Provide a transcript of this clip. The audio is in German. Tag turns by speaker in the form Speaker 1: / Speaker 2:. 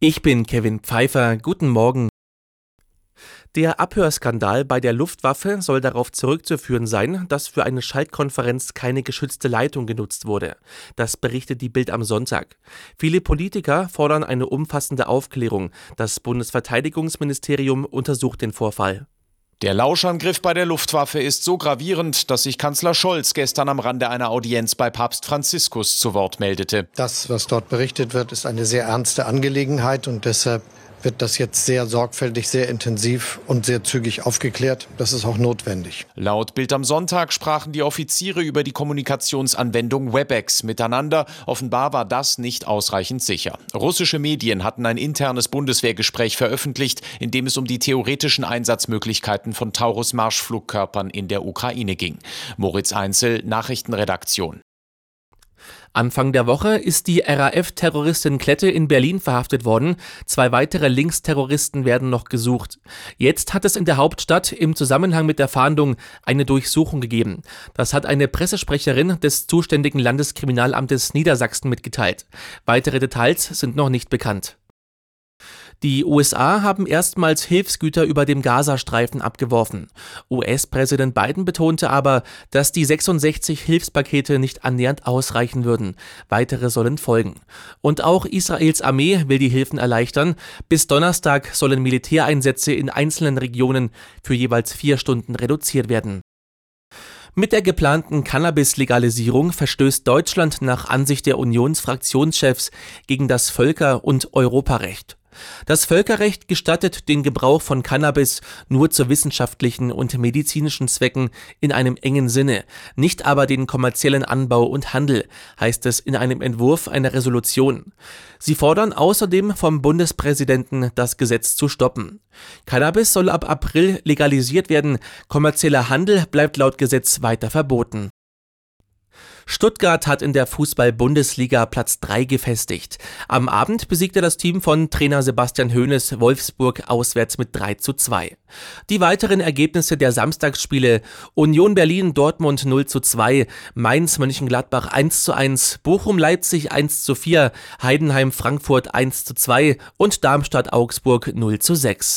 Speaker 1: Ich bin Kevin Pfeiffer. Guten Morgen. Der Abhörskandal bei der Luftwaffe soll darauf zurückzuführen sein, dass für eine Schaltkonferenz keine geschützte Leitung genutzt wurde. Das berichtet die Bild am Sonntag. Viele Politiker fordern eine umfassende Aufklärung. Das Bundesverteidigungsministerium untersucht den Vorfall.
Speaker 2: Der Lauschangriff bei der Luftwaffe ist so gravierend, dass sich Kanzler Scholz gestern am Rande einer Audienz bei Papst Franziskus zu Wort meldete.
Speaker 3: Das, was dort berichtet wird, ist eine sehr ernste Angelegenheit und deshalb wird das jetzt sehr sorgfältig, sehr intensiv und sehr zügig aufgeklärt. Das ist auch notwendig.
Speaker 2: Laut Bild am Sonntag sprachen die Offiziere über die Kommunikationsanwendung WebEx miteinander. Offenbar war das nicht ausreichend sicher. Russische Medien hatten ein internes Bundeswehrgespräch veröffentlicht, in dem es um die theoretischen Einsatzmöglichkeiten von Taurus-Marschflugkörpern in der Ukraine ging. Moritz Einzel, Nachrichtenredaktion.
Speaker 1: Anfang der Woche ist die RAF-Terroristin Klette in Berlin verhaftet worden. Zwei weitere Linksterroristen werden noch gesucht. Jetzt hat es in der Hauptstadt im Zusammenhang mit der Fahndung eine Durchsuchung gegeben. Das hat eine Pressesprecherin des zuständigen Landeskriminalamtes Niedersachsen mitgeteilt. Weitere Details sind noch nicht bekannt. Die USA haben erstmals Hilfsgüter über dem Gazastreifen abgeworfen. US-Präsident Biden betonte aber, dass die 66 Hilfspakete nicht annähernd ausreichen würden. Weitere sollen folgen. Und auch Israels Armee will die Hilfen erleichtern. Bis Donnerstag sollen Militäreinsätze in einzelnen Regionen für jeweils vier Stunden reduziert werden. Mit der geplanten Cannabis-Legalisierung verstößt Deutschland nach Ansicht der Unionsfraktionschefs gegen das Völker- und Europarecht. Das Völkerrecht gestattet den Gebrauch von Cannabis nur zu wissenschaftlichen und medizinischen Zwecken in einem engen Sinne, nicht aber den kommerziellen Anbau und Handel, heißt es in einem Entwurf einer Resolution. Sie fordern außerdem vom Bundespräsidenten, das Gesetz zu stoppen. Cannabis soll ab April legalisiert werden, kommerzieller Handel bleibt laut Gesetz weiter verboten. Stuttgart hat in der Fußball-Bundesliga Platz 3 gefestigt. Am Abend besiegte das Team von Trainer Sebastian Hoeneß Wolfsburg auswärts mit 3 zu 2. Die weiteren Ergebnisse der Samstagsspiele Union Berlin Dortmund 0 zu 2, Mainz Mönchengladbach 1 zu 1, Bochum Leipzig 1 zu 4, Heidenheim Frankfurt 1 zu 2 und Darmstadt Augsburg 0 zu 6.